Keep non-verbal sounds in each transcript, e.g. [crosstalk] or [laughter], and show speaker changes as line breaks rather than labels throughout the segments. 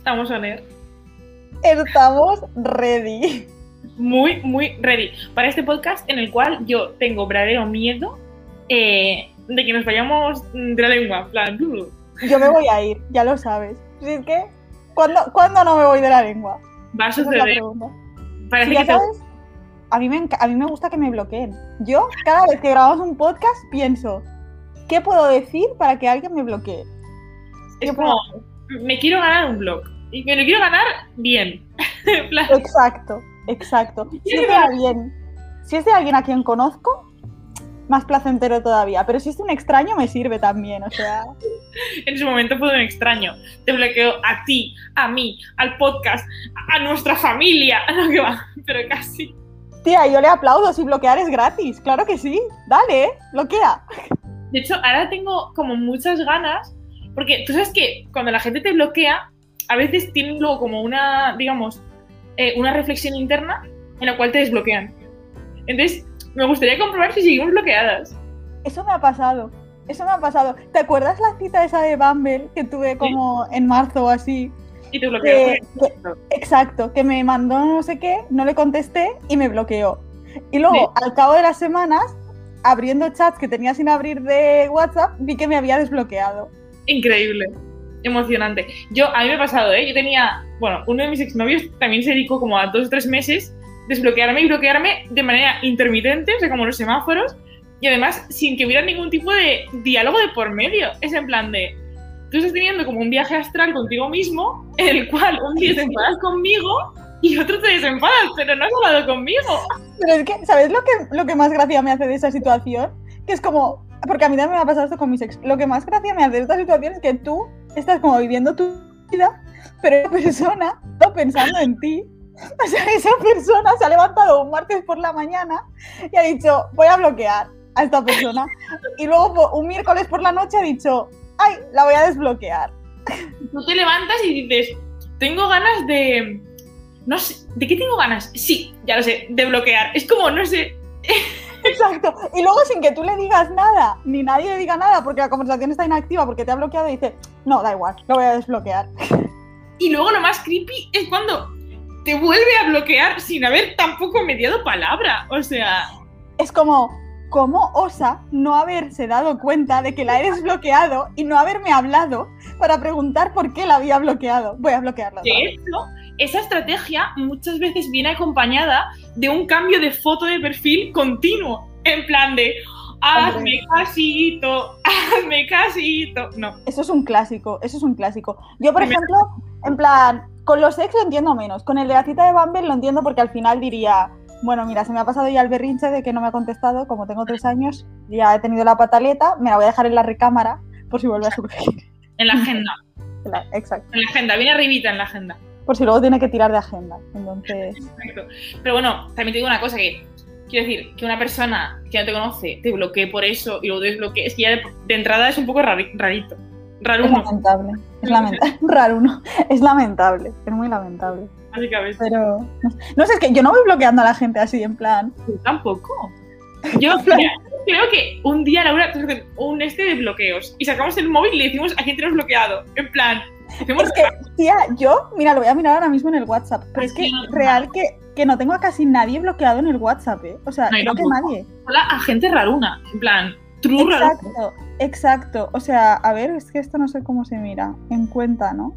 Estamos on air.
Estamos ready.
Muy, muy ready. Para este podcast en el cual yo tengo verdadero miedo eh, de que nos vayamos de la lengua. en plan,
Yo me voy a ir, ya lo sabes. Si es que, ¿cuándo, ¿cuándo no me voy de la lengua?
Va a
es
suceder. Parece
Sí, ya
que te-
sabes, a mí, me, a mí me gusta que me bloqueen. Yo, cada vez que grabamos un podcast, pienso, ¿qué puedo decir para que alguien me bloquee?
es
¿Qué
como, me quiero ganar un blog. Y me lo quiero ganar bien. [laughs]
Exacto, exacto. Si es de alguien, si es de alguien a quien conozco, más placentero todavía. Pero si es de un extraño, me sirve también. O sea, [laughs]
en ese momento fue un extraño. Te bloqueo a ti, a mí, al podcast, a nuestra familia, [laughs] a lo que va. Pero casi.
tía, yo le aplaudo si bloquear es gratis. Claro que sí. Dale, bloquea.
De hecho, ahora tengo como muchas ganas, porque tú sabes que cuando la gente te bloquea, a veces tienen luego como una, digamos, eh, una reflexión interna en la cual te desbloquean. Entonces, me gustaría comprobar si seguimos bloqueadas.
Eso me ha pasado. Eso me ha pasado. ¿Te acuerdas la cita esa de Bumble que tuve como en marzo o así?
Y te bloquean.
Que- que- exacto, que me mandó no sé qué, no le contesté y me bloqueó. Y luego, al cabo de las semanas, abriendo chats que tenía sin abrir de WhatsApp, vi que me había desbloqueado.
Increíble. Emocionante. Yo, a mí me ha pasado, ¿eh? Yo tenía, bueno, uno de mis exnovios también se dedicó como a dos o tres meses desbloquearme y bloquearme de manera intermitente, o sea, como los semáforos, y además sin que hubiera ningún tipo de diálogo de por medio. Es en plan de, tú estás teniendo como un viaje astral contigo mismo, en el cual un día te enfadas conmigo y otro te desenfadas, pero no has hablado conmigo.
Pero es que, ¿sabes lo que, lo que más gracia me hace de esa situación? Que es como, porque a mí también me ha pasado esto con mis ex. Lo que más gracia me hace de esta situación es que tú estás como viviendo tu vida, pero esa persona está pensando en ti. O sea, esa persona se ha levantado un martes por la mañana y ha dicho, voy a bloquear a esta persona. Y luego un miércoles por la noche ha dicho, ay, la voy a desbloquear.
Tú te levantas y dices, tengo ganas de... No sé, ¿de qué tengo ganas? Sí, ya lo sé, de bloquear. Es como, no sé, [laughs]
Exacto. Y luego sin que tú le digas nada, ni nadie le diga nada, porque la conversación está inactiva, porque te ha bloqueado y dice, no, da igual, lo voy a desbloquear.
Y luego lo más creepy es cuando te vuelve a bloquear sin haber tampoco mediado palabra. O sea,
Es como, ¿cómo osa no haberse dado cuenta de que la he desbloqueado y no haberme hablado para preguntar por qué la había bloqueado? Voy a bloquearla.
de hecho, esa estrategia muchas veces viene acompañada de un cambio de foto de perfil continuo. En plan de, hazme casito, [laughs] hazme casito. No,
Eso es un clásico, eso es un clásico. Yo, por ejemplo, en plan, con los ex lo entiendo menos. Con el de la cita de Bumble lo entiendo porque al final diría, bueno, mira, se me ha pasado ya el berrinche de que no me ha contestado, como tengo tres años, ya he tenido la pataleta, me la voy a dejar en la recámara por si vuelve a [laughs] surgir.
en la agenda. [laughs]
La- Exacto.
En la agenda, viene arribita en la agenda.
Por si luego tiene que tirar de agenda. Entonces,
Exacto. Pero bueno, también te digo una cosa que quiero decir, que una persona que no te conoce te bloquee por eso y lo desbloquee, es que ya de, de entrada es un poco rari- rarito. Raro
es lamentable. Es lamentable. [laughs] Raro uno. Es lamentable. Es muy lamentable.
básicamente.
Pero. No sé, es que yo no voy bloqueando a la gente así, en plan.
Yo tampoco. [laughs] Yo mira, creo que un día, Laura, un este de bloqueos y sacamos el móvil y le decimos a quién tenemos bloqueado. En plan,
Es que, tía, yo, mira, lo voy a mirar ahora mismo en el WhatsApp. Pero es que real que, que no tengo a casi nadie bloqueado en el WhatsApp, ¿eh? O sea,
No,
creo que nadie.
hola a gente raruna. En plan, true raruna.
Exacto, exacto. O sea, a ver, es que esto no sé cómo se mira. En cuenta, ¿no?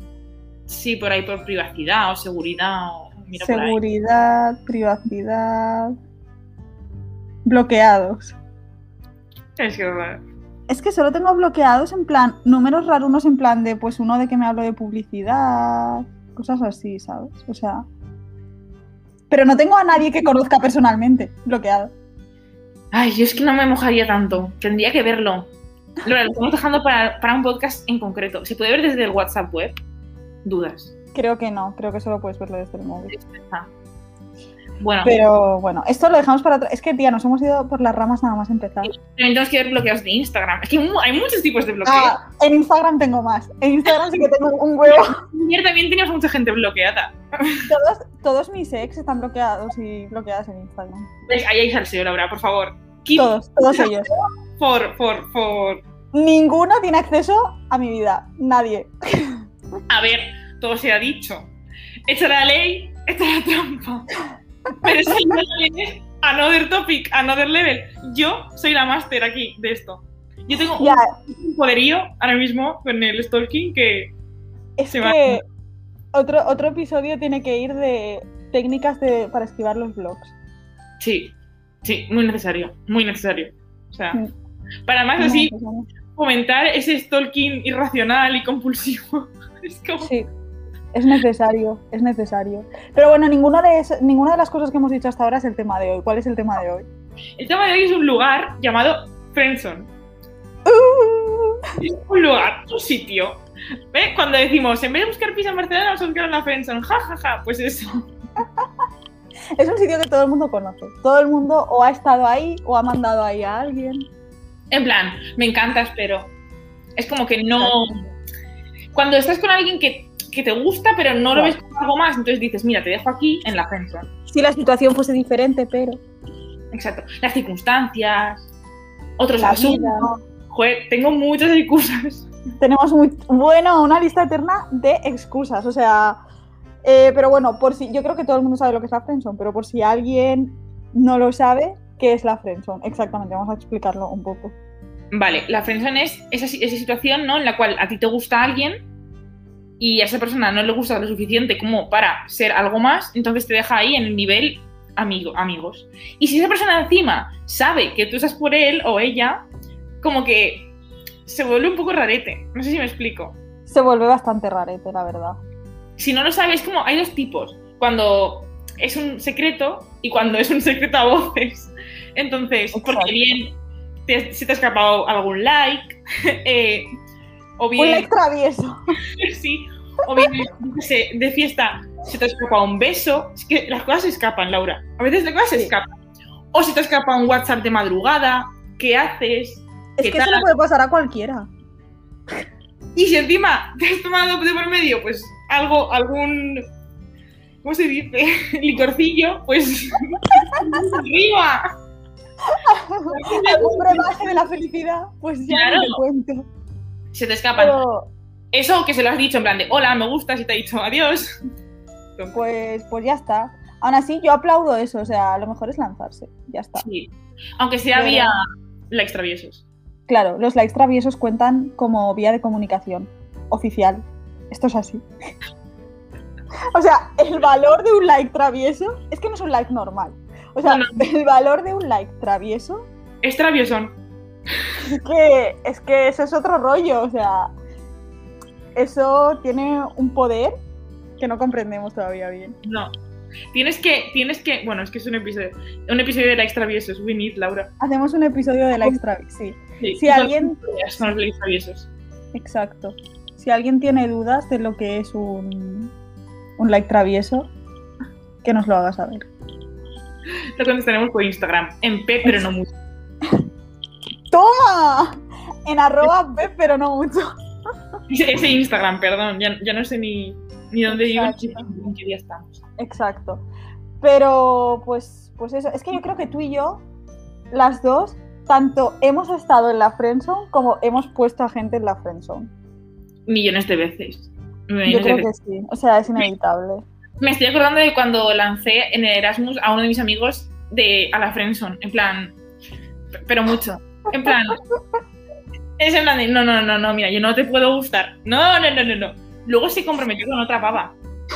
Sí, por ahí por privacidad o seguridad o mira.
Seguridad, privacidad. Bloqueados.
Es que
Es que solo tengo bloqueados en plan, números rarunos en plan de, pues uno de que me hablo de publicidad, cosas así, ¿sabes? O sea... Pero no tengo a nadie que conozca personalmente bloqueado.
Ay, yo es que no me mojaría tanto. Tendría que verlo. Laura, lo estamos dejando para, para un podcast en concreto. ¿Se puede ver desde el WhatsApp web? Dudas.
Creo que no, creo que solo puedes verlo desde el móvil.
Bueno,
Pero bueno, esto lo dejamos para otro. Es que, tía, nos hemos ido por las ramas nada más empezar.
también tenemos que ver bloqueos de Instagram. Es que hay muchos tipos de bloqueos.
Ah, en Instagram tengo más. En Instagram sí que tengo un huevo. [laughs]
Ayer también teníamos mucha gente bloqueada.
Todos, todos mis ex están bloqueados y bloqueadas en Instagram.
¿Ves? Ahí hay salseo, Laura, por favor. Keep
Todos, todos [laughs] ellos.
For, for, for.
Ninguno tiene acceso a mi vida. Nadie.
A ver, todo se ha dicho. Hecha la ley, está la trampa. [laughs] Pero es another topic, another level. Yo soy la máster aquí de esto. Yo tengo un poderío ahora mismo con el stalking que
es
se va.
que otro, otro episodio tiene que ir de técnicas de, para esquivar los blogs.
sí, sí, muy necesario, muy necesario. O sea, para más así fomentar ese stalking irracional y compulsivo. [laughs] Es como
Sí, es necesario, es necesario. Pero bueno, ninguna de, es- ninguna de las cosas que hemos dicho hasta ahora es el tema de hoy. ¿Cuál es el tema de hoy?
El tema de hoy es un lugar llamado Friendzone.
Uh,
Es un lugar, un sitio. ¿Ves? Cuando decimos, en vez de buscar pizza en Barcelona, vamos a buscar una Friendzone. Ja, ja, ja. Pues eso. [laughs]
es un sitio que todo el mundo conoce. Todo el mundo o ha estado ahí o ha mandado ahí a alguien.
En plan, me encantas, pero es como que no. Cuando estás con alguien que, que te gusta, pero no lo ves como algo más, entonces dices, mira, te dejo aquí en la Friendzone.
Si la situación fuese diferente, pero
Exacto. Las circunstancias, otros
La
asuntos.
vida.
Joder, tengo muchas excusas.
tenemos muy bueno una lista eterna de excusas. O sea, eh, pero bueno, por si yo creo que todo el mundo sabe lo que es la friendzone, pero por si alguien no lo sabe, ¿qué es la friendzone? Exactamente, vamos a explicarlo un poco.
Vale, la friendzone es esa, esa situación ¿no? en la cual a ti te gusta alguien y a esa persona no le gusta lo suficiente como para ser algo más, entonces te deja ahí en el nivel amigo, amigos. Y si esa persona encima sabe que tú estás por él o ella, como que se vuelve un poco rarete. No sé si me explico.
Se vuelve bastante rarete, la verdad.
Si no lo sabes, como hay dos tipos. Cuando es un secreto y cuando es un secreto a voces. Entonces,
Exacto.
porque bien te, se te ha escapado algún like, [laughs] eh, o
Un
bien...
like travieso. [laughs]
sí, o bien qué sé, de fiesta se te escapa un beso. Es que las cosas se escapan, Laura. A veces las cosas se escapan. O se te escapa un WhatsApp de madrugada. ¿Qué haces?
Es
¿Qué
que eso le puede pasar a cualquiera. [laughs]
Y si encima te has tomado de por medio, pues algo, algún. ¿Cómo se dice? [laughs] Licorcillo, pues. [laughs] ¡Arriba!
Algún brebaje de la felicidad, pues ya
Claro.
no te cuento.
Se te escapan.
Pero,
Eso que se lo has dicho en plan de hola, me gustas y te ha dicho adiós.
pues, pues ya está. Aún así, yo aplaudo eso. O sea, lo mejor es lanzarse. Ya está.
Sí. Aunque
Pero-
vía likes traviesos.
Claro, los likes traviesos cuentan como vía de comunicación oficial. Esto es así. [laughs] O sea, el valor de un like travieso es que no es un like normal. O sea,
No,
el valor de un like travieso
Es traviesón.
es que, es que eso es otro rollo. O sea, eso tiene un poder que no comprendemos todavía bien.
No. Tienes que, tienes que. Bueno, es que es un episodio. Un episodio de likes traviesos. We need, Laura.
Hacemos un episodio de likes traviesos. Sí,
Sí.
Si alguien-
Son los likes traviesos.
exacto. Si alguien tiene dudas de lo que es un, un like travieso, que nos lo haga saber.
Lo contestaremos por Instagram. En P, pero no mucho. [laughs]
¡Toma! En arroba B, pero no mucho. [laughs]
Ese Instagram, perdón. Ya, ya no sé ni, ni dónde vivo
Exacto.
ni en qué día estamos.
Exacto. Pero, pues, pues eso. Es que yo creo que tú y yo, las dos, tanto hemos estado en la friendzone como hemos puesto a gente en la friendzone.
Millones de veces.
Yo
Millones
creo
veces.
que sí. O sea, es inevitable.
Me estoy acordando de cuando lancé en el Erasmus a uno de mis amigos de a la Friendzone, en plan, pero mucho, en plan, es en plan de, no, no, no, no, mira, yo no te puedo gustar, no, no, no, no, no. Luego se comprometió con otra pava.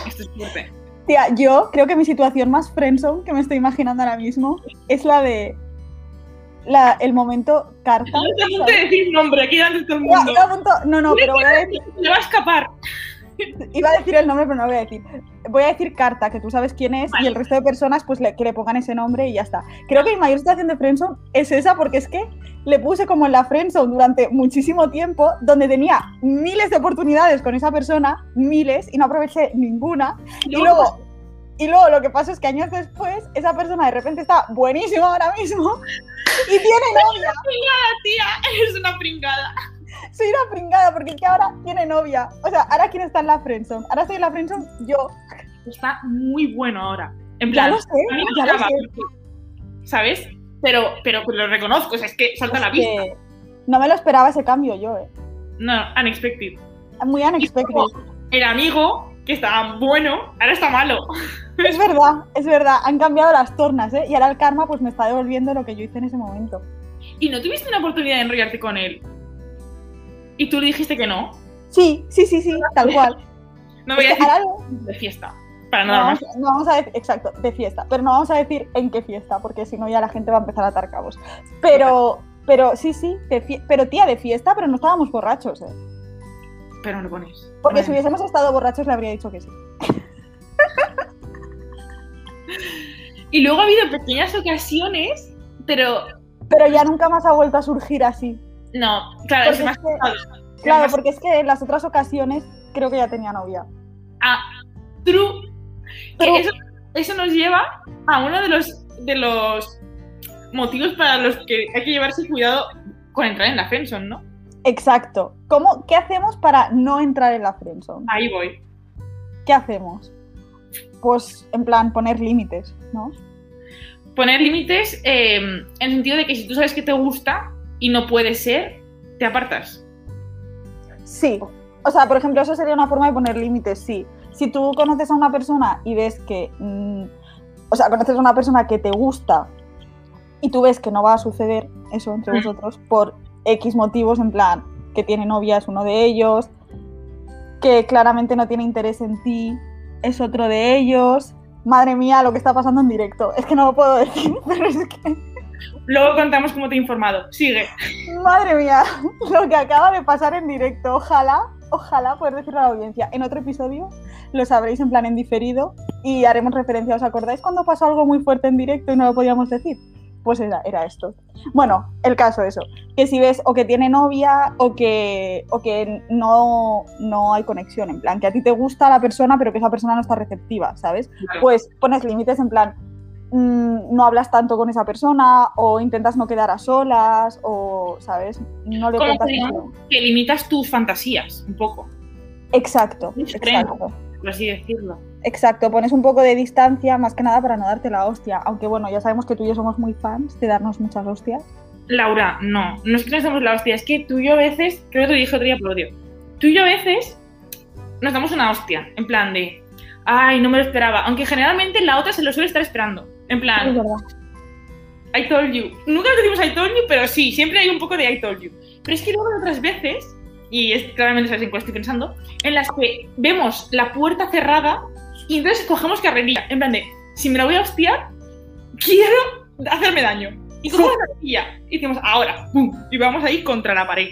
Esto es fuerte.
Tía, yo creo que mi situación más friendzone que me estoy imaginando ahora mismo es la de la, el momento carta.
No te a decir nombre aquí delante de todo el mundo.
a punto- no, no, pero voy a decir,
Le va a escapar.
Iba a decir el nombre, pero no lo voy a decir. Voy a decir carta, que tú sabes quién es, y el resto de personas, pues le- que le pongan ese nombre y ya está. Creo que mi mayor situación de friendzone es esa, porque es que le puse como en la friendzone durante muchísimo tiempo, donde tenía miles de oportunidades con esa persona, miles, y no aproveché ninguna. Y luego, y luego lo que pasa es que años después, esa persona de repente está buenísima ahora mismo y tiene novia. [laughs]
tía, eres una pringada.
Soy una pringada porque es que ahora tiene novia. O sea, ahora quién está en la friendzone. Ahora estoy en la friendzone yo.
Está muy bueno ahora. En
Ya
plan,
lo sé, ya lo sé.
¿sabes? Pero, pero lo reconozco, o sea, es que salta la vista.
no me lo esperaba ese cambio yo, eh.
No, unexpected.
Muy unexpected.
El amigo que estaba bueno, ahora está malo.
Es verdad, es verdad. Han cambiado las tornas, ¿eh? Y ahora el karma pues me está devolviendo lo que yo hice en ese momento.
Y no tuviste una oportunidad de enrollarte con él. Y tú le dijiste que no.
Sí, sí, sí, sí, tal cual.
No voy a decir
ahora
de fiesta. Para
no
nada
vamos,
más.
no vamos a decir, exacto, de fiesta. Pero no vamos a decir en qué fiesta, porque si no ya la gente va a empezar a atar cabos. Pero, pero sí, sí, de pero tía, de fiesta, pero no estábamos borrachos, ¿eh?
Pero no lo pones.
Porque si hubiésemos estado borrachos le habría dicho que sí. [laughs]
Y luego ha habido pequeñas ocasiones, pero
Pero ya nunca más ha vuelto a surgir así.
No, claro,
Porque es que-. Claro, porque es que en las otras ocasiones creo que ya tenía novia.
Ah, true. Eso, eso nos lleva a uno de los, de los motivos para los que hay que llevarse cuidado con entrar en la friendzone, ¿no?
Exacto. ¿Cómo, ¿Qué hacemos para no entrar en la friendzone?
Ahí voy.
¿Qué hacemos? Pues en plan poner límites, ¿no?
Poner límites eh, en el sentido de que si tú sabes que te gusta y no puede ser, te apartas.
Sí. O sea, por ejemplo, eso sería una forma de poner límites, sí. Si tú conoces a una persona y ves que... mm, o sea, conoces a una persona que te gusta y tú ves que no va a suceder eso entre
Mm.
vosotros por X motivos, en plan, que tiene novia es uno de ellos, que claramente no tiene interés en ti es otro de ellos. Madre mía, lo que está pasando en directo. Es que no lo puedo [laughs] decir, pero es que...
Luego contamos cómo te he informado. Sigue.
Madre mía, [laughs] lo que acaba de pasar en directo. Ojalá, ojalá poder decirlo a la audiencia. En otro episodio lo sabréis en plan en diferido y haremos referencia. ¿Os acordáis cuando pasó algo muy fuerte en directo y no lo podíamos decir? Pues era, era esto. Bueno, el caso eso. Que si ves o que tiene novia o que, o que no, no hay conexión. En plan, que a ti te gusta la persona pero que esa persona no está receptiva, ¿sabes? pues pones límites en plan, mm, no hablas tanto con esa persona o intentas no quedar a solas o, ¿sabes? No le
Como que que limitas tus fantasías, un poco,
Exacto, exacto.
por así decirlo.
Exacto, pones un poco de distancia más que nada para no darte la hostia. Aunque bueno, ya sabemos que tú y yo somos muy fans de darnos muchas hostias.
Laura, no, no es que nos damos la hostia, es que tú y yo a veces, creo que te dije otro día por odio, tú y yo a veces nos damos una hostia, en plan de, ay, no me lo esperaba, aunque generalmente la otra se lo suele estar esperando, en
Es
plan,
verdad.
I told you. Nunca decimos I told you, pero sí, siempre hay un poco de I told you. Pero es que luego hay otras veces, y es claramente sabes en cuál estoy pensando, en las que vemos la puerta cerrada y entonces cogemos carrerilla, en plan de, si me la voy a hostiar, quiero hacerme daño. Y cogemos la carrerilla y decimos, ahora, ¡pum! Y vamos ahí contra la pared.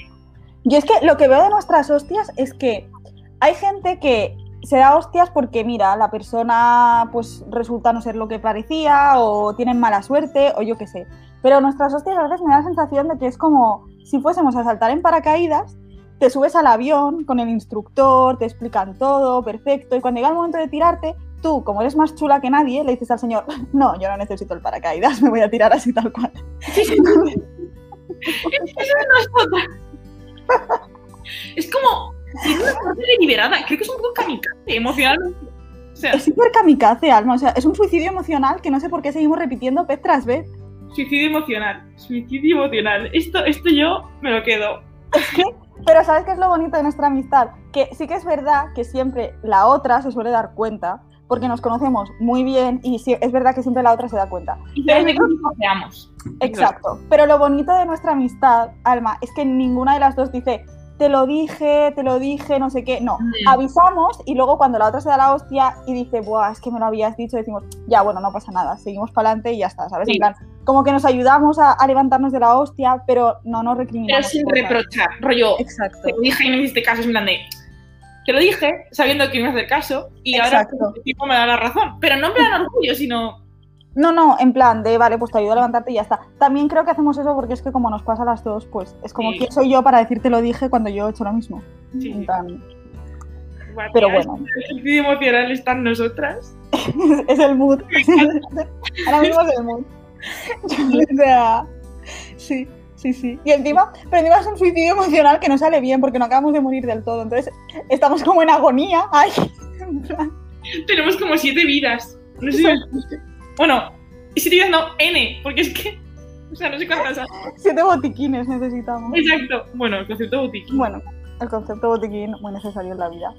Yo es que lo que veo de nuestras hostias es que hay gente que se da hostias porque, mira, la persona pues resulta no ser lo que parecía o tienen mala suerte o yo qué sé. Pero nuestras hostias a veces me da la sensación de que es como si fuésemos a saltar en paracaídas, te subes al avión con el instructor, te explican todo, perfecto, y cuando llega el momento de tirarte, tú, como eres más chula que nadie, le dices al señor, [laughs] no, yo no necesito el paracaídas, [laughs] me voy a tirar así tal cual. [laughs]
Es como, tiene una parte deliberada, creo que es un poco kamikaze emocionalmente. O sea,
Es súper kamikaze, Alma, o sea, es un suicidio emocional que no sé por qué seguimos repitiendo vez tras vez.
suicidio emocional, suicidio emocional. Esto, esto yo me lo quedo.
Pero ¿sabes qué es lo bonito de nuestra amistad? Que sí que es verdad que siempre la otra se suele dar cuenta, porque nos conocemos muy bien y sí, es verdad que siempre la otra se da cuenta.
Y sabes de qué nos.
Exacto. Pero lo bonito de nuestra amistad, Alma, es que ninguna de las dos dice, te lo dije, te lo dije, no sé qué. No,
Mm.
avisamos y luego cuando la otra se da la hostia y dice, buah, es que me lo habías dicho, decimos, ya, bueno, no pasa nada, seguimos para adelante y ya está, ¿sabes?
Sí.
En plan, como que nos ayudamos a, a levantarnos de la hostia, pero no nos
Pero
recriminamos.
sin
cosas.
reprochar, rollo,
Exacto.
te lo dije y no me hiciste caso, es en plan de, te lo dije sabiendo que no me hacer caso y
Exacto.
ahora el tipo me da la razón. Pero no en plan orgullo, sino,
No, no, en plan de, vale, pues te ayudo a levantarte y ya está. También creo que hacemos eso porque es que como nos pasa a las dos, pues es como,
Sí.
¿quién soy yo para decirte lo dije cuando yo he hecho lo mismo?
Sí,
En plan, Pero bueno.
El emocional está en nosotras. [laughs]
es el mood. [laughs] Ahora mismo es el mood. [laughs] o sea, sí, sí, sí. Y encima, pero encima es un suicidio emocional que no sale bien porque no acabamos de morir del todo. Entonces, estamos como en agonía. Ay, en plan,
Tenemos como siete vidas. No sé si- Bueno, siete vidas no, N, porque es que, o sea, no sé cuántas hay.
siete botiquines necesitamos.
Exacto. Bueno, el concepto boutique.
Bueno, el concepto botiquín muy necesario en la vida.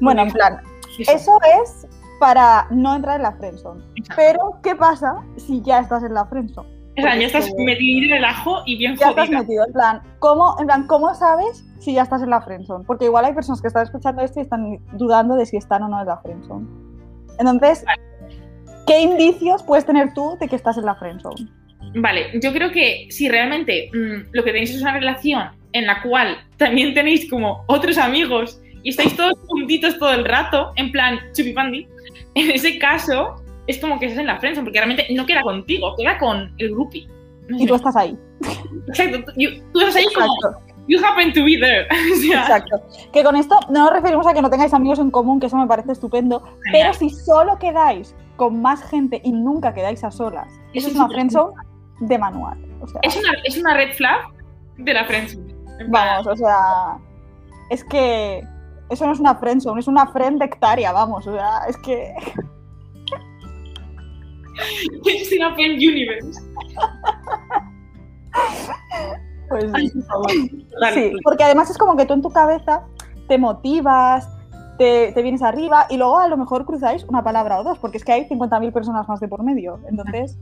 Bueno, en plan,
Eso.
Eso es para no entrar en la friendzone. Pero, ¿qué pasa si ya estás en la friendzone?
o sea, ya estás metido en el ajo y bien
Ya estás metido, en plan, ¿cómo, en plan, ¿cómo sabes si ya estás en la friendzone? Porque igual hay personas que están escuchando esto y están dudando de si están o no en la friendzone. Entonces, ¿qué indicios puedes tener tú de que estás en la friendzone?
Vale, yo creo que si realmente mm, lo que tenéis es una relación en la cual también tenéis como otros amigos y estáis todos juntitos todo el rato, en plan chupipandi, [laughs] en ese caso es como que estás en la friendzone, porque realmente no queda contigo, queda con el groupie. No
Y tú estás ahí.
Exacto, tú, estás ahí como,
Exacto,
you happen to be there. [laughs] O sea,
exacto. Que con esto no nos referimos a que no tengáis amigos en común, que eso me parece estupendo, pero si solo quedáis con más gente y nunca quedáis a solas, eso
Eso
es una friendzone de manual. O sea,
es una, es una red flag de la friendzone.
Vamos, o sea, es que eso no es una friendzone, es una friend hectárea, vamos, o sea, es que... [laughs]
Es una friend universe. [laughs]
Pues,
por favor.
Sí, porque además es como que tú en tu cabeza te motivas, te, te vienes arriba y luego a lo mejor cruzáis una palabra o dos, porque es que hay 50.000 personas más de por medio. Entonces,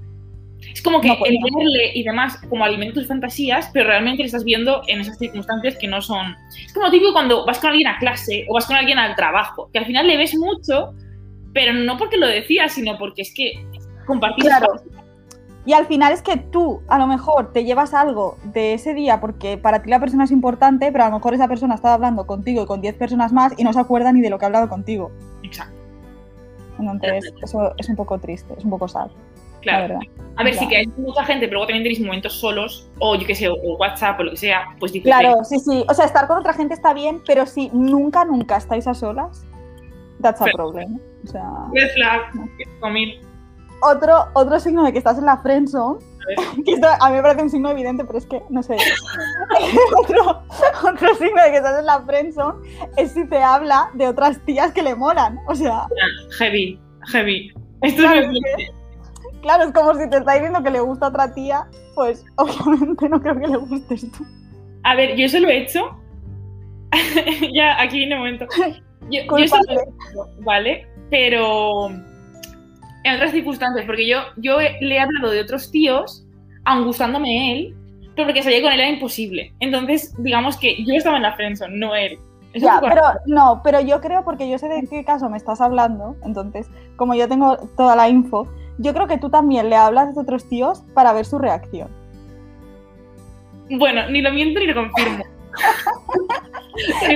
Es como que
No
el verle y demás como alimenta tus fantasías, pero realmente le estás viendo en esas circunstancias que no son. Es como típico cuando vas con alguien a clase o vas con alguien al trabajo, que al final le ves mucho, pero no porque lo decías, sino porque es que compartís.
Claro. Y al final es que tú a lo mejor te llevas algo de ese día porque para ti la persona es importante, pero a lo mejor esa persona estaba hablando contigo y con 10 personas más y no se acuerda ni de lo que ha hablado contigo.
Exacto,
Entonces, eso es un poco triste, es un poco sad, la
claro. A ver,
Ya.
si que hay mucha gente, pero luego también tenéis momentos solos, o yo qué sé, o WhatsApp o lo que sea, pues dices,
Claro, sí, sí. O sea, estar con otra gente está bien, pero si nunca, nunca estáis a solas, that's a
Pero-
problem. O sea,
red flag, comil.
Otro, otro signo de que estás en la friendzone, que esto a mí me parece un signo evidente, pero es que, no sé. [laughs] otro, otro signo de que estás en la friendzone es si te habla de otras tías que le molan. O sea,
Heavy, heavy. Esto
Claro,
es
que- claro, es como si te está diciendo que le gusta a otra tía, pues obviamente no creo que le gustes tú.
A ver, yo eso lo he hecho. [laughs] ya, aquí viene el momento. Yo, yo eso lo he hecho, ¿vale? Pero en otras circunstancias, porque yo, yo he- le he hablado de otros tíos, aun gustándome él, pero porque salir con él era imposible. Entonces, digamos que yo estaba en la friendzone, no él.
Ya, pero no, pero yo creo, porque yo sé de qué caso me estás hablando, entonces, como yo tengo toda la info, yo creo que tú también le hablas de otros tíos para ver su reacción.
Bueno, ni lo miento ni lo confirmo. [laughs] [laughs]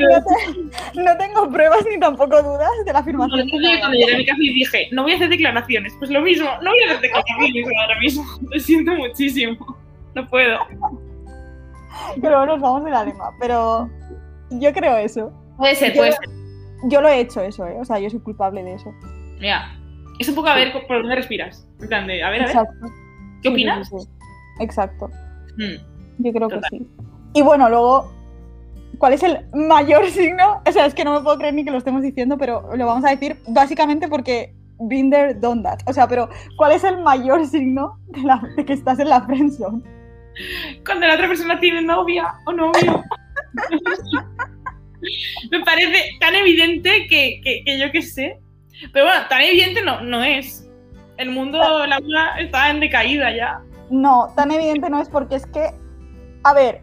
No, te- no tengo pruebas ni tampoco dudas de la
No,
afirmación.
yo llegué cuando llegué a mi casa y dije, no voy a hacer declaraciones. Pues lo mismo, no voy a hacer declaraciones ahora mismo. [laughs] Lo siento muchísimo. No puedo.
Pero nos vamos de la lengua. Pero yo creo eso.
Puede ser,
Yo-
puede ser.
Yo lo he hecho eso, ¿eh? O sea, yo soy culpable de eso.
Mira, es un poco a ver por dónde respiras. En plan de, a ver, a ver,
Exacto.
¿qué opinas?
sí, sí. Exacto.
Mm.
Yo creo que sí. Y bueno, luego, ¿cuál es el mayor [laughs] signo? O sea, es que no me puedo creer ni que lo estemos diciendo, pero lo vamos a decir básicamente porque there, done that. O sea, pero ¿cuál es el mayor [laughs] signo de, la- de que estás en la friendzone?
Cuando la otra persona tiene novia o novio. Me parece tan evidente que, que, que yo qué sé. Pero bueno, tan evidente no, no es. El mundo laboral está en decaída ya.
No, tan evidente no es porque es que, a ver,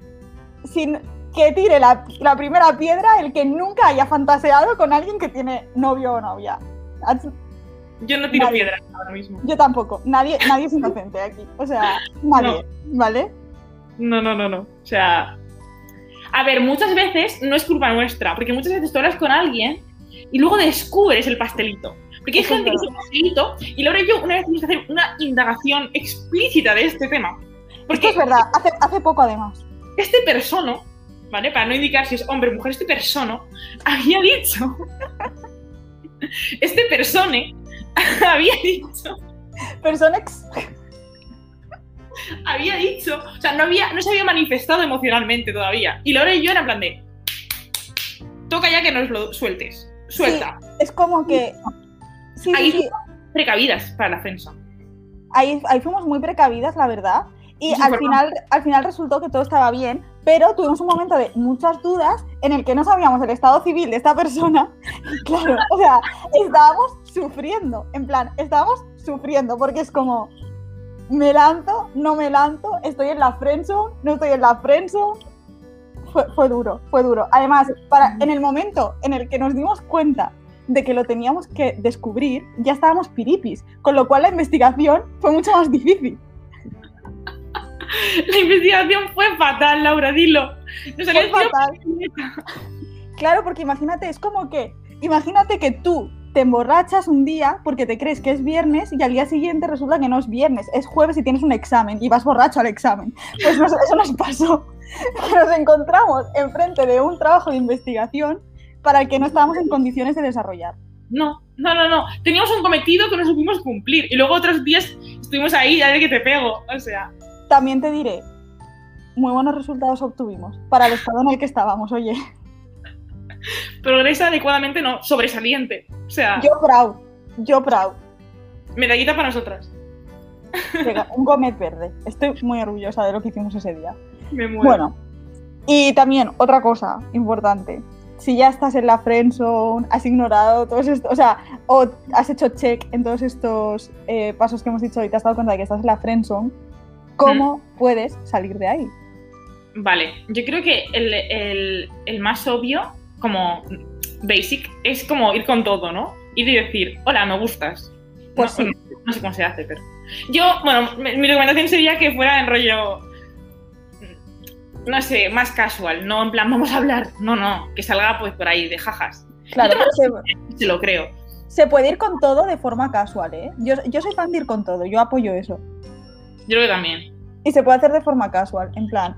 sin que tire la, la primera piedra el que nunca haya fantaseado con alguien que tiene novio o novia.
Yo no tiro
Nadie.
piedras ahora mismo.
Yo tampoco. Nadie, nadie es inocente aquí. O sea, nadie. ¿Vale?
No, no, no, no. O sea. A ver, muchas veces no es culpa nuestra, porque muchas veces tú hablas con alguien y luego descubres el pastelito. Porque hay
Eso
gente que es el pastelito y Laura y yo una vez tuvimos que hacer una indagación explícita de este tema.
Esto
Porque
es verdad. Hace, hace poco, además.
este persona, ¿vale? Para no indicar si es hombre o mujer, este persona había dicho. Este persone había dicho.
Personex.
había dicho, o sea, no, había, no se había manifestado emocionalmente todavía. Y Laura y yo era en plan de, toca ya que nos lo sueltes, suelta.
Es como que. Sí,
Ahí-
sí.
Precavidas para la prensa.
Ahí, ahí fuimos muy precavidas, la verdad. Y al final, al final resultó que todo estaba bien, pero tuvimos un momento de muchas dudas en el que no sabíamos el estado civil de esta persona. [laughs] Claro, o sea, estábamos sufriendo, en plan, estábamos sufriendo porque es como, me lanzo, no me lanzo, estoy en la friendzone, no estoy en la friendzone. Fue, fue duro, fue duro. Además, para, en el momento en el que nos dimos cuenta de que lo teníamos que descubrir, ya estábamos piripis, con lo cual la investigación fue mucho más difícil.
La investigación fue fatal, Laura, dilo. Salió
Fue fatal. Claro, porque imagínate, es como que, imagínate que tú te emborrachas un día porque te crees que es viernes y al día siguiente resulta que no es viernes, es jueves y tienes un examen y vas borracho al examen. Pues nos- eso nos pasó, que [laughs] nos encontramos enfrente de un trabajo de investigación para el que no estábamos en condiciones de desarrollar.
No, no, no, no. Teníamos un cometido que no supimos cumplir. Y luego otros días estuvimos ahí, ya de que te pego. O sea,
También te diré, muy buenos resultados obtuvimos para el estado en el que estábamos, oye.
progresa adecuadamente, no, sobresaliente. O sea,
Yo proud, yo proud.
medallita para nosotras.
Venga, un gomet verde. Estoy muy orgullosa de lo que hicimos ese día.
Me muero.
Bueno, y también otra cosa importante. Si ya estás en la friendzone, has ignorado todos estos, o sea, o has hecho check en todos estos eh, pasos que hemos dicho y te has dado cuenta de que estás en la friendzone, ¿cómo puedes salir de ahí?
Vale, yo creo que el, el- el más obvio, como basic, es como ir con todo, ¿no? Ir y decir, hola, me gustas.
Pues
no,
sí.
no sé cómo se hace, pero. Yo, bueno, mi, mi recomendación sería que fuera en rollo. No sé, más casual, no en plan, vamos a hablar. No, no, que salga pues por ahí de jajas.
Claro, se,
Se lo creo.
se puede ir con todo de forma casual, ¿eh? Yo, yo soy fan de ir con todo, yo apoyo eso.
Yo creo que también.
Y se puede hacer de forma casual, en plan,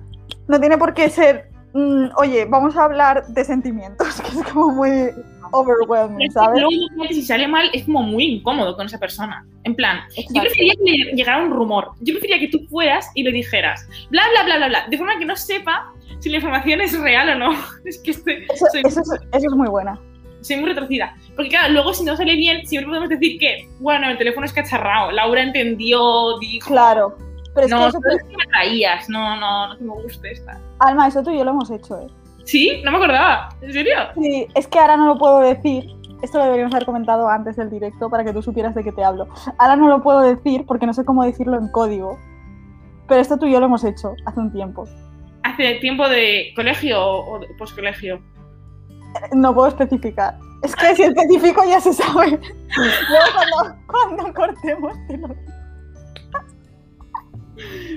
no tiene por qué ser, mm, oye, vamos a hablar de sentimientos, [laughs] que es como muy overwhelming, ¿sabes?
Luego, si sale mal, es como muy incómodo con esa persona. En plan, yo
Exacto.
prefería que le llegara un rumor. Yo prefería que tú fueras y le dijeras, bla, bla, bla, bla, bla, de forma que no sepa si la información es real o no. [laughs] Es que estoy,
Eso,
soy,
eso es, eso es muy buena.
Soy muy retorcida. Porque claro, luego si no sale bien, siempre podemos decir que, bueno, el teléfono es cacharrado, Laura entendió, dijo,
Claro. Pero es
no,
que eso,
me traías, no, no, no que me guste esta.
Alma, eso tú y yo lo hemos hecho, ¿eh?
¿Sí? No me acordaba. ¿En serio?
Sí, es que ahora no lo puedo decir. Esto lo deberíamos haber comentado antes del directo para que tú supieras de qué te hablo. Ahora no lo puedo decir porque no sé cómo decirlo en código. Pero esto tú y yo lo hemos hecho hace un tiempo.
¿Hace tiempo de colegio o, o de poscolegio?
No puedo especificar. Es que si especifico ya se sabe. [laughs] Luego cuando, cuando cortemos te lo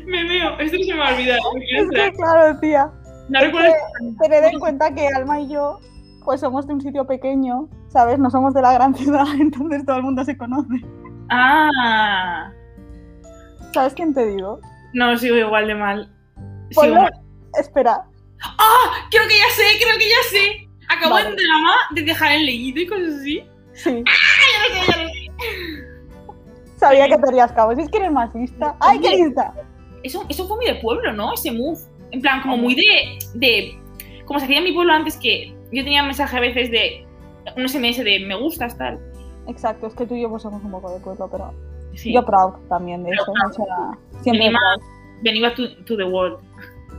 Me veo, esto se me ha olvidado.
Es que claro, tía.
No
es
recuerdo.
que tened en cuenta que Alma y yo, pues somos de un sitio pequeño, ¿sabes? No somos de la gran [laughs] ciudad, entonces todo el mundo se conoce.
Ah,
¿Sabes quién te digo?
no, sigo igual de mal. Sigo mal.
Espera,
Creo que ya sé, creo que ya sé. Acabo
Vale.
en drama de dejar el leído y cosas así.
sí. [laughs]
Ya lo sé, ya lo sé.
Sabía que te harías cabo. Es que eres más lista. ¡Ay, qué lista!
Eso, eso fue muy de pueblo, ¿no? Ese move. En plan, como muy de, de. Como se hacía en mi pueblo antes que yo tenía mensaje a veces de. Un SMS de me gustas, tal.
Exacto, es que tú y yo pues somos un poco de pueblo, pero
Sí.
yo proud también de eso. O sea, siempre
Venimos- to, to the world.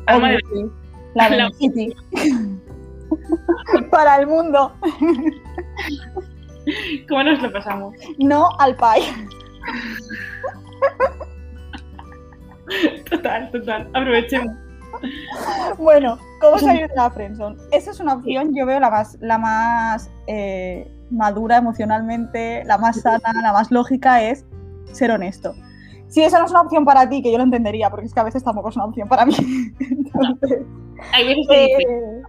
De-.
La [laughs]
La-
City. [laughs] Para el mundo,
¿Cómo nos lo pasamos?
no al país.
Total, total. Aprovechemos.
Bueno, ¿cómo salir [laughs] de la friendzone? Esa es una opción, yo veo la más, la más eh, madura emocionalmente, la más sana, la más lógica es ser honesto. Si esa no es una opción para ti, que yo lo entendería, porque es que a veces tampoco es una opción para mí. [laughs] Entonces,
Hay veces que
eh,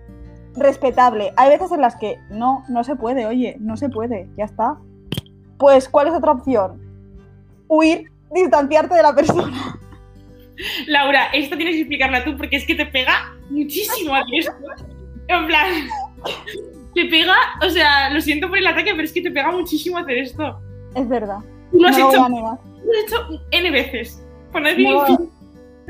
respetable. Hay veces en las que no, no se puede, oye, no se puede, ya está. Pues, ¿cuál es otra opción? Huir, distanciarte de la persona. [laughs]
Laura, esto tienes que explicarla tú porque es que te pega muchísimo a esto. En plan, [laughs] te pega, o sea, lo siento por el ataque, pero es que te pega muchísimo hacer esto.
Es verdad. No
lo has,
lo voy
hecho,
a negar.
lo has hecho N veces. No
No,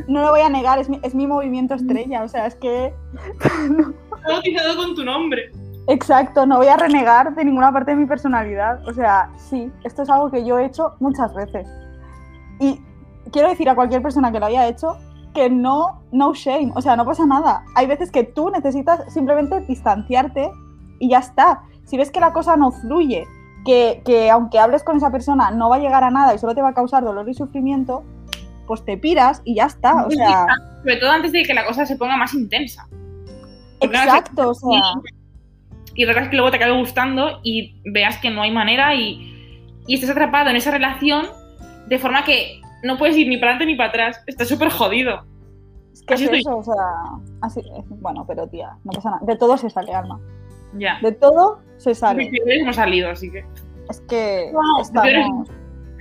no lo voy a negar, es mi, es mi movimiento estrella. O sea, es que. [laughs]
Está bautizado con tu nombre.
Exacto, no voy a renegar de ninguna parte de mi personalidad. O sea, sí, esto es algo que yo he hecho muchas veces. Y quiero decir a cualquier persona que lo haya hecho que no, no shame, o sea, no pasa nada. Hay veces que tú necesitas simplemente distanciarte y ya está. Si ves que la cosa no fluye, que, que aunque hables con esa persona no va a llegar a nada y solo te va a causar dolor y sufrimiento, pues te piras y ya está. O sea,
Sobre todo antes de que la cosa se ponga más intensa.
Exacto, o sea,
Y recuerdas que luego te acabe gustando y veas que no hay manera y, y estés atrapado en esa relación de forma que no puedes ir ni para adelante ni para atrás. Estás súper jodido.
es que
así
es
estoy.
eso, o sea, así, bueno, pero tía, no pasa nada. De todo se sale, Alma.
Ya.
De todo se sale.
Mis hemos salido, así que.
Es que
No,
estamos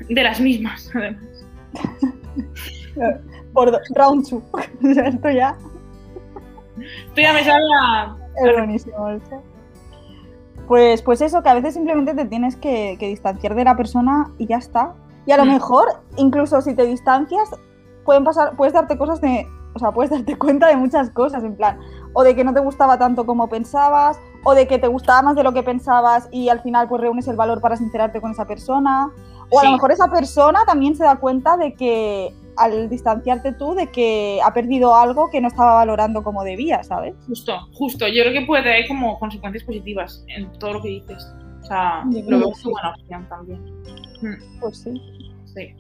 De las mismas, además. [laughs]
por round two. [laughs] Esto ya
Esto ya me sabe a.
es buenísimo. esto. Pues, pues eso, que a veces simplemente te tienes que, que distanciar de la persona y ya está. Y a lo
Mm.
mejor, incluso si te distancias, pueden pasar, puedes darte cosas de. O sea, puedes [laughs] darte cuenta de muchas cosas, en plan, o de que no te gustaba tanto como pensabas, o de que te gustaba más de lo que pensabas y al final pues reúnes el valor para sincerarte con esa persona. O a
Sí.
lo mejor esa persona también se da cuenta de que al distanciarte tú, de que ha perdido algo que no estaba valorando como debía, ¿sabes?
Justo, justo. Yo creo que puede haber como consecuencias positivas en todo lo que dices. O sea, lo veo
sí.
buena opción también. Mm,
Pues sí.
Sí.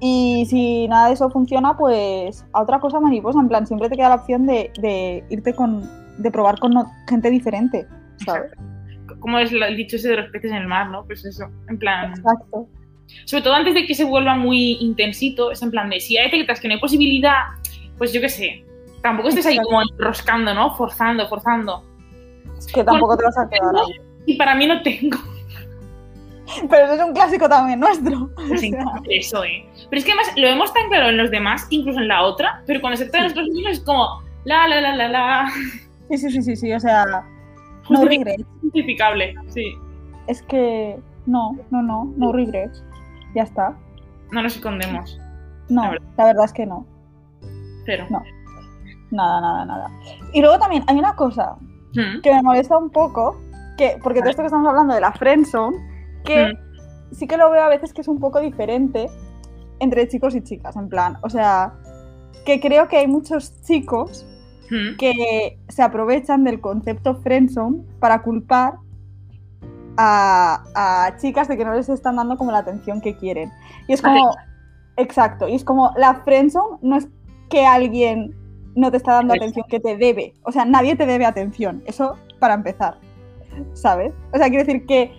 Y si nada de eso funciona, pues a otra cosa mariposa. En plan, siempre te queda la opción de, de irte con. de probar con no- gente diferente, ¿sabes?
Como es el dicho ese de los peces en el mar, ¿no? Pues eso. En plan.
Exacto.
Sobre todo antes de que se vuelva muy intensito, es en plan de si hay detectas que no hay posibilidad, pues yo qué sé. Tampoco estés ahí como enroscando, ¿no? Forzando, forzando.
Es que tampoco te vas a quedar ahí.
Y para mí no tengo.
Pero eso es un clásico también nuestro. [laughs] O sea,
eso, ¿eh? Pero es que además lo vemos tan claro en los demás, incluso en la otra, pero cuando se trata de nosotros mismos es como la, la, la, la, la.
sí, sí, sí, sí, sí. O sea, no regrets.
Justificable, sí.
Es que no, no, no, no regrets. Ya está.
No nos escondemos.
No,
La verdad.
la verdad es que no.
Cero.
No. Nada, nada, nada. Y luego también hay una cosa
Mm,
que me molesta un poco, que, porque todo esto que estamos hablando de la friendzone, que
mm,
sí que lo veo a veces que es un poco diferente entre chicos y chicas, en plan, o sea, que creo que hay muchos chicos
mm.
que se aprovechan del concepto friendzone para culpar a, a chicas de que no les están dando como la atención que quieren. Y es como, exacto, y es como la friendzone no es que alguien no te está dando atención que te debe, o sea, nadie te debe atención, eso para empezar, ¿sabes? O sea, quiero decir que,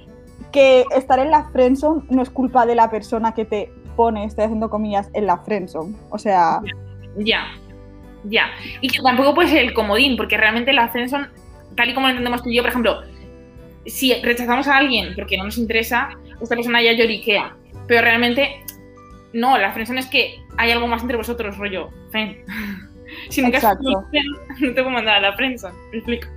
que estar en la friendzone no es culpa de la persona que te pone, estoy haciendo comillas, en la friendzone, o sea,
Ya, ya. Y que tampoco puede ser el comodín, porque realmente la friendzone, tal y como lo entendemos tú y yo, por ejemplo, si rechazamos a alguien porque no nos interesa, esta persona ya lloriquea. Pero realmente, no, la friendzone es que hay algo más entre vosotros, rollo, friend. [laughs] si nunca has
Exacto.
sido friend, [laughs] no te puedo mandar a la friendzone, me explico.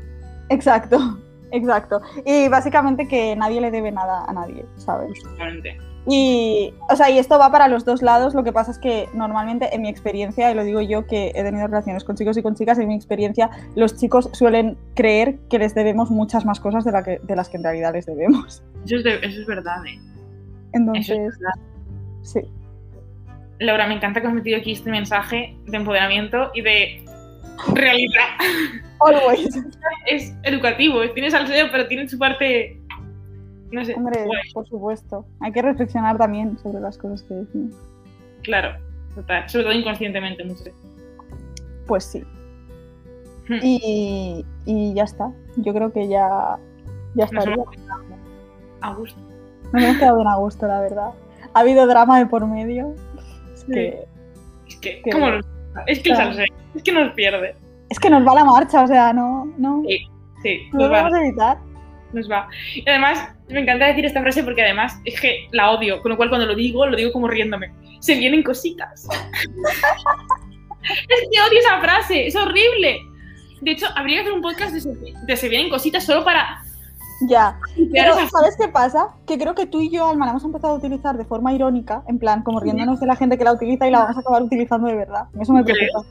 Exacto, exacto. Y básicamente que nadie le debe nada a nadie, ¿sabes?
Justamente.
Y, o sea, y esto va para los dos lados. Lo que pasa es que normalmente, en mi experiencia, y lo digo yo que he tenido relaciones con chicos y con chicas, en mi experiencia, los chicos suelen creer que les debemos muchas más cosas de, la que, de las que en realidad les debemos.
Eso es, de- eso es verdad, ¿eh? Eso
Entonces,
es verdad.
sí.
Laura, me encanta que has metido aquí este mensaje de empoderamiento y de realidad.
Always.
es educativo, tiene salseo, pero tiene su parte. No sé.
Hombre,
guay.
por supuesto. Hay que reflexionar también sobre las cosas que decimos.
Claro, total. Sobre todo inconscientemente, mucho.
Pues sí.
Hmm.
Y, y ya está. Yo creo que ya, ya estaría.
a gusto.
Nos hemos quedado bien a gusto, la verdad. Ha habido drama de por medio. Es que,
Es que, ¿cómo nos- Es que el salseo, es que nos pierde.
Es que nos va la marcha, o sea, no, no,
Sí, Sí,
no
nos va,
vamos a evitar.
nos va. Y además, me encanta decir esta frase porque además es que la odio, con lo cual cuando lo digo, lo digo como riéndome. Se vienen cositas. [laughs] es que odio esa frase, es horrible. De hecho, habría que hacer un podcast de se, de se vienen cositas solo para
Ya. Pero, ¿sabes qué pasa? Que creo que tú y yo, Alma, la hemos empezado a utilizar de forma irónica, en plan, como riéndonos de la gente que la utiliza y la vamos a acabar utilizando de verdad. Eso me preocupa.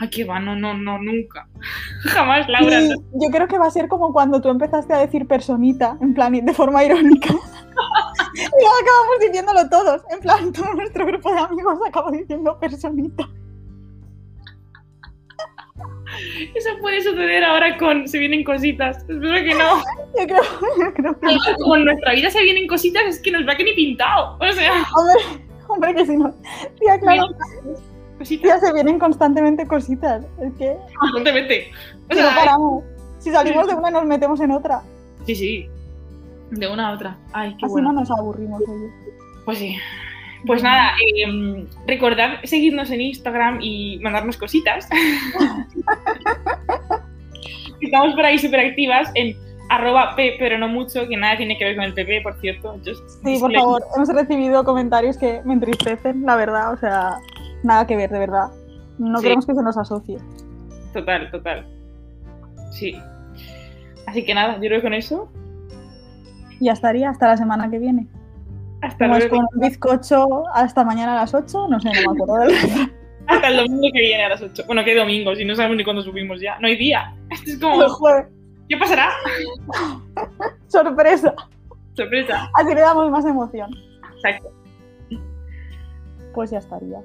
Ay, qué va, no, no, no, nunca. [laughs] Jamás, Laura. No.
yo creo que va a ser como cuando tú empezaste a decir personita, en plan, de forma irónica. [laughs] y acabamos diciéndolo todos, en plan, todo nuestro grupo de amigos acaba diciendo personita.
Eso puede suceder ahora con Se vienen cositas. Espero que no. [laughs]
Yo creo, yo creo que.
Como en nuestra vida se vienen cositas, es que nos va que ni pintado. O sea,
Hombre, hombre, que si no. Tía, claro.
Cositas
Tía, se vienen constantemente cositas. Es que.
constantemente. O
Si no
sea,
paramos. Si salimos de una, nos metemos en otra.
sí, sí. De una a otra. Ay, qué
Así no nos aburrimos, oye.
Pues sí. Pues nada, eh, recordad seguirnos en Instagram y mandarnos cositas. [laughs] Estamos por ahí súper activas en arroba p, pero no mucho, que nada tiene que ver con el pp, por cierto. Just
Sí, por favor. Hemos recibido comentarios que me entristecen, la verdad. O sea, nada que ver, de verdad. No
Sí.
queremos que se nos asocie.
Total, total. Sí. Así que nada, yo creo que con eso.
Ya estaría, hasta la semana que viene.
Hasta luego.
con un bizcocho hasta mañana a las 8, no sé, no me acuerdo. del- [laughs]
Hasta el domingo que viene a las 8. Bueno, que domingo, si no sabemos ni cuándo subimos ya. No hay día. [laughs] Esto es como.
jueves.
¿Qué pasará? [laughs]
Sorpresa.
Sorpresa.
Así le damos más emoción.
Exacto.
Pues ya estaría.